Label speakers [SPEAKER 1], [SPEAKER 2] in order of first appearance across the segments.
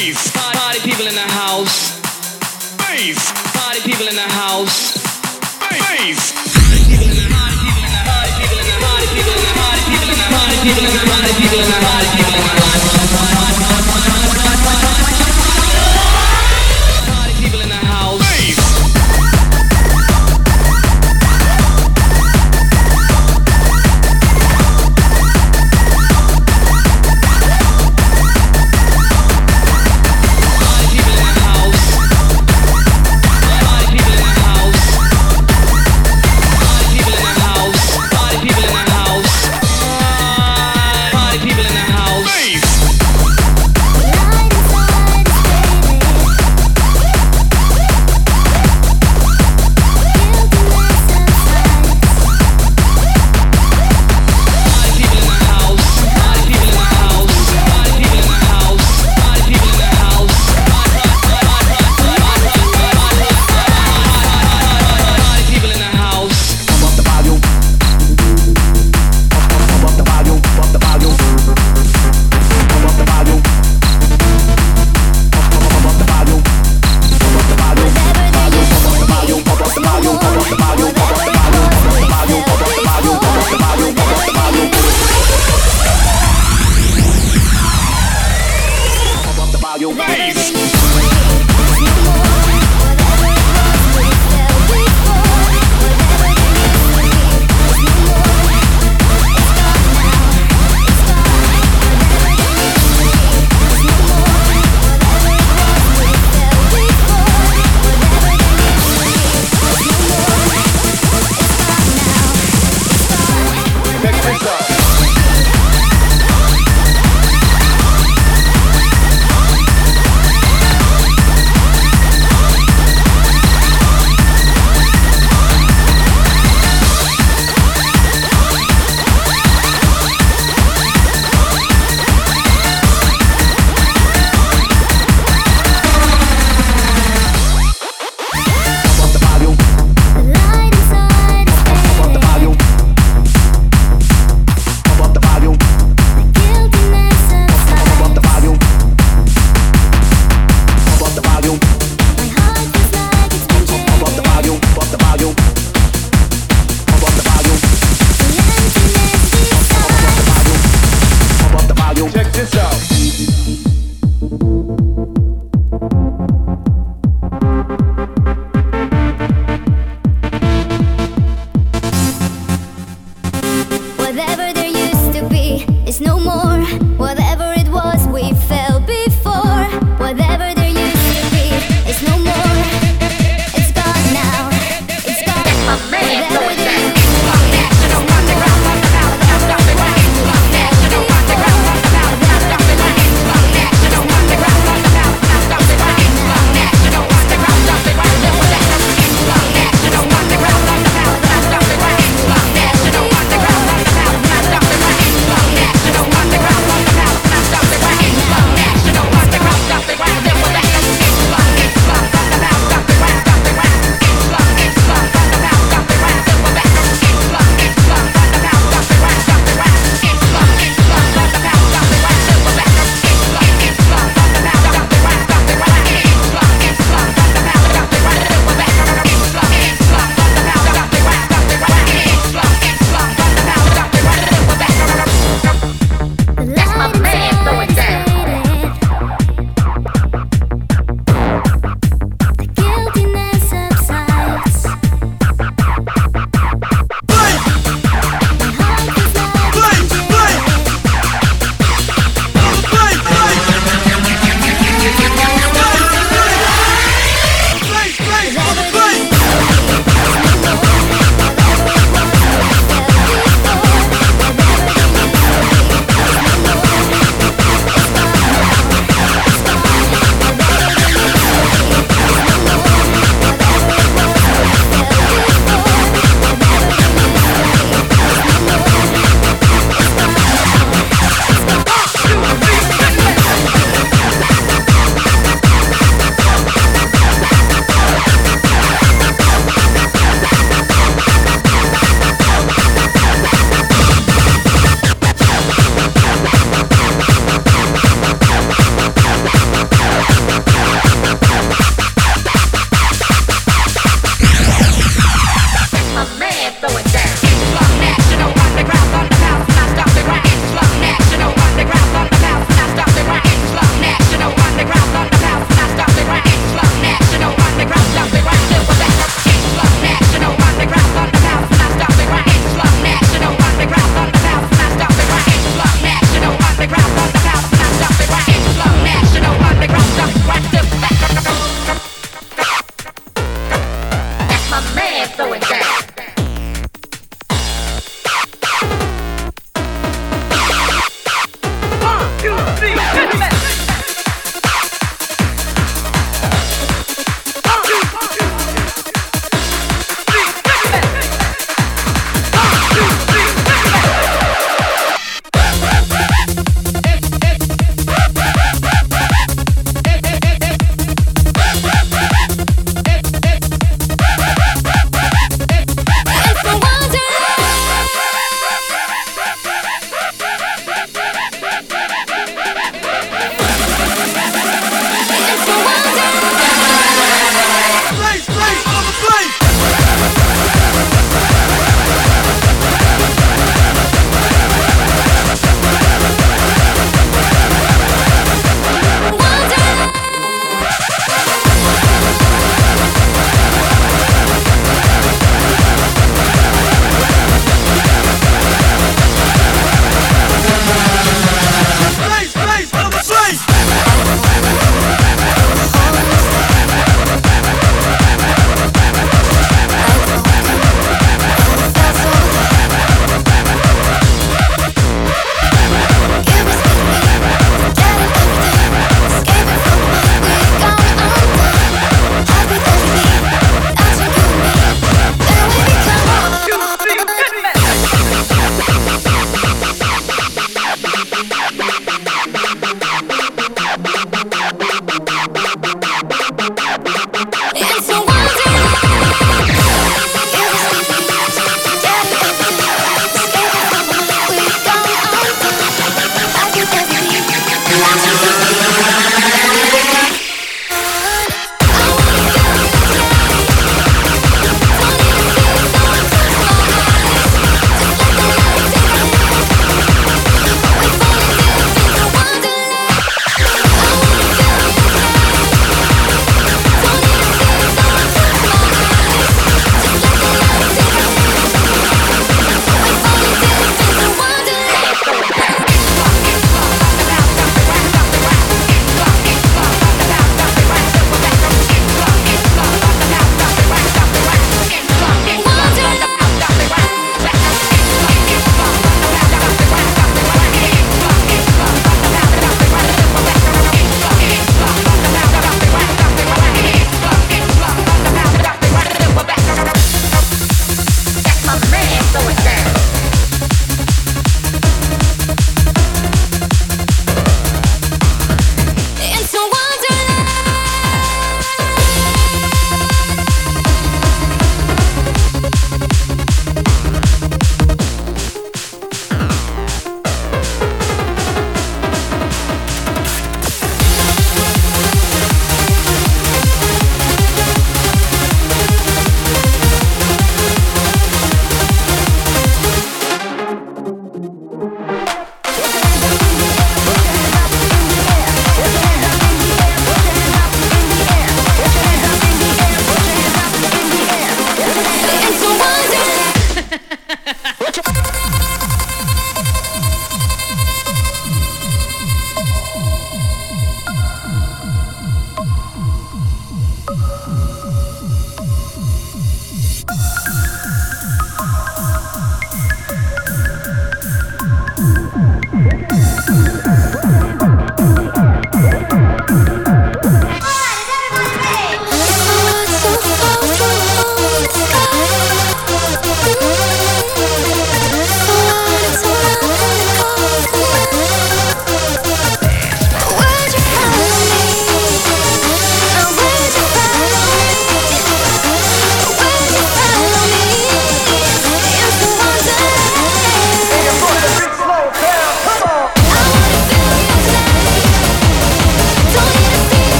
[SPEAKER 1] Bass.
[SPEAKER 2] Party people in the house.
[SPEAKER 1] Bass.
[SPEAKER 2] Party people in the house.
[SPEAKER 1] Bass.
[SPEAKER 2] Party people in the house. Party people in the house. Party people in the house. Party people in the house. Party people in the house.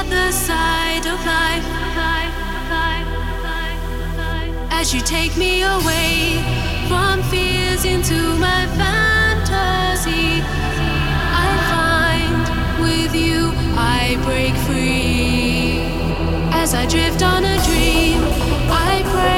[SPEAKER 3] other side of life. As you take me away from fears into my fantasy, I find with you I break free. As I drift on a dream, I pray.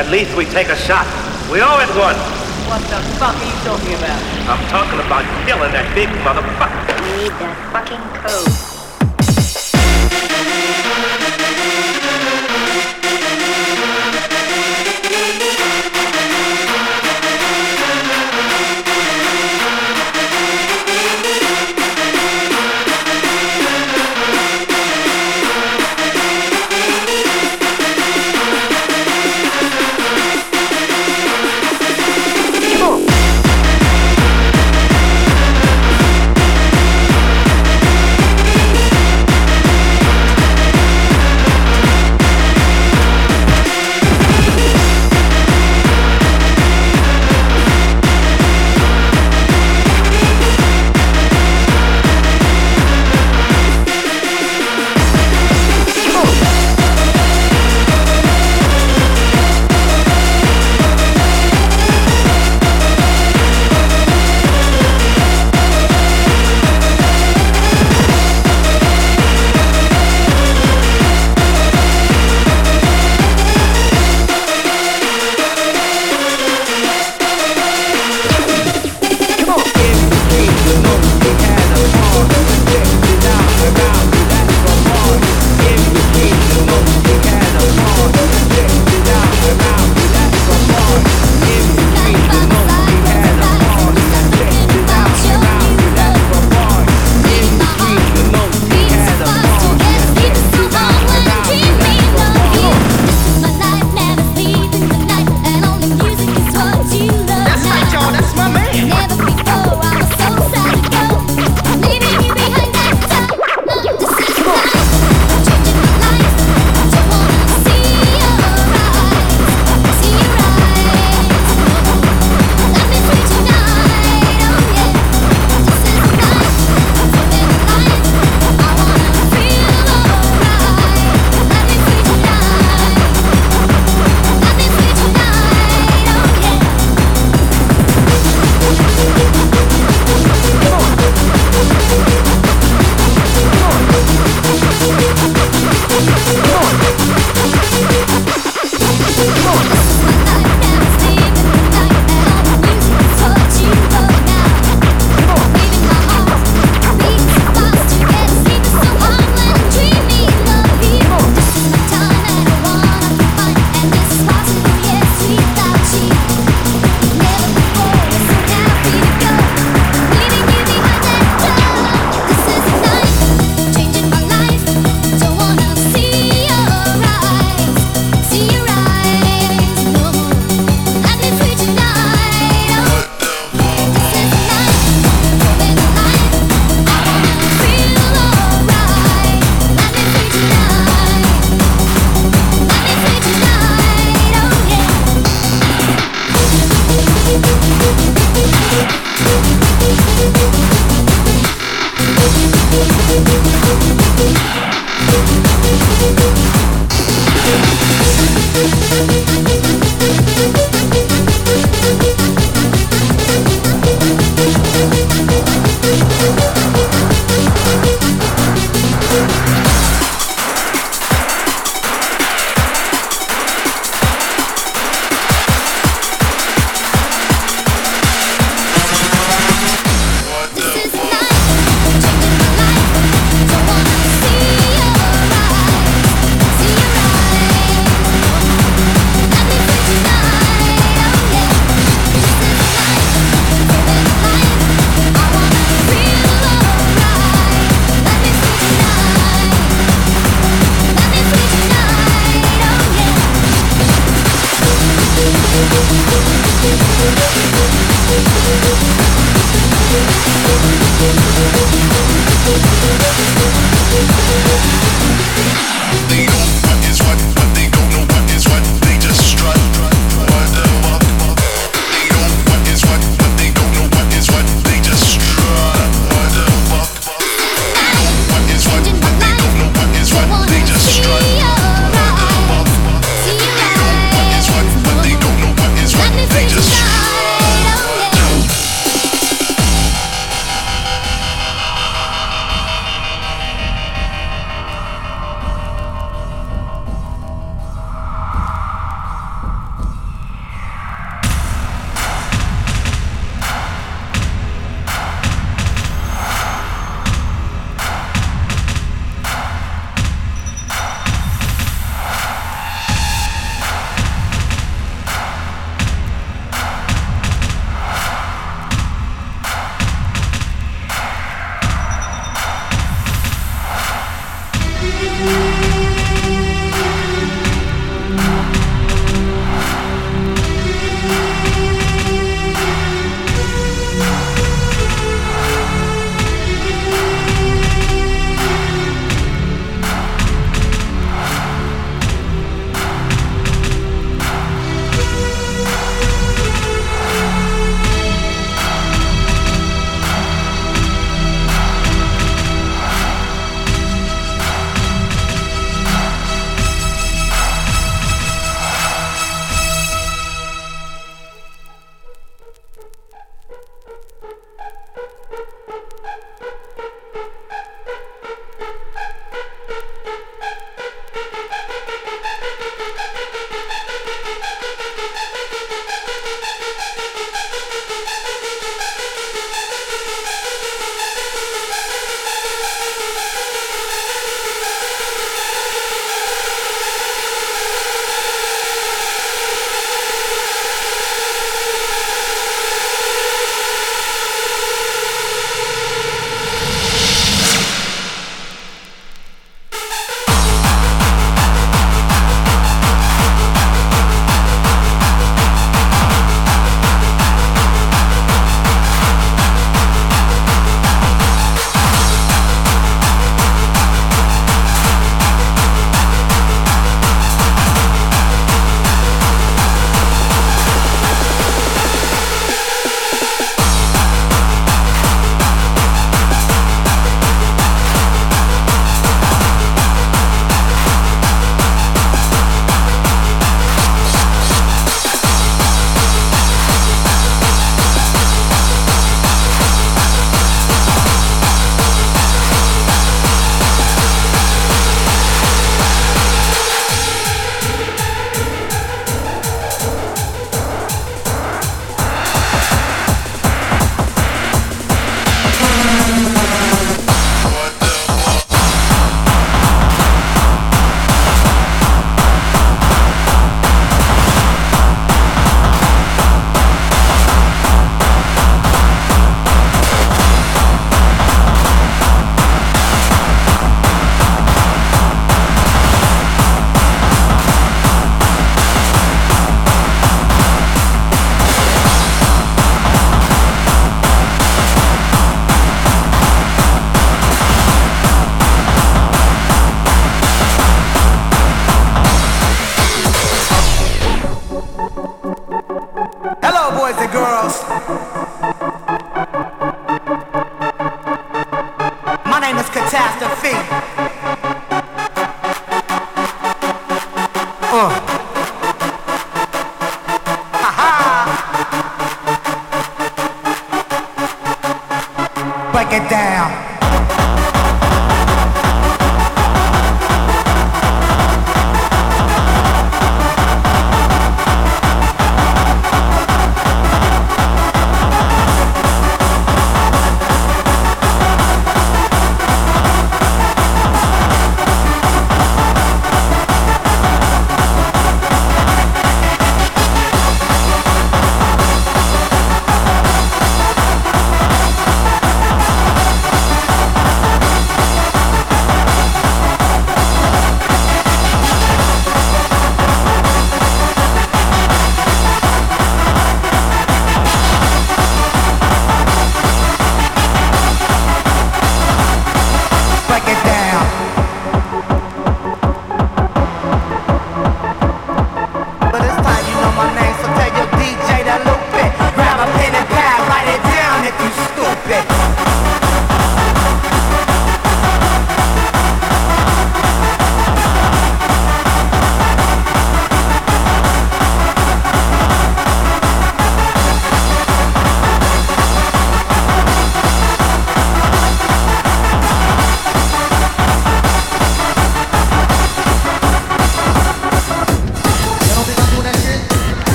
[SPEAKER 4] At least we take a shot. We owe it one.
[SPEAKER 5] What the fuck are you talking about?
[SPEAKER 4] I'm talking about killing that big motherfucker.
[SPEAKER 6] We Need that fucking code.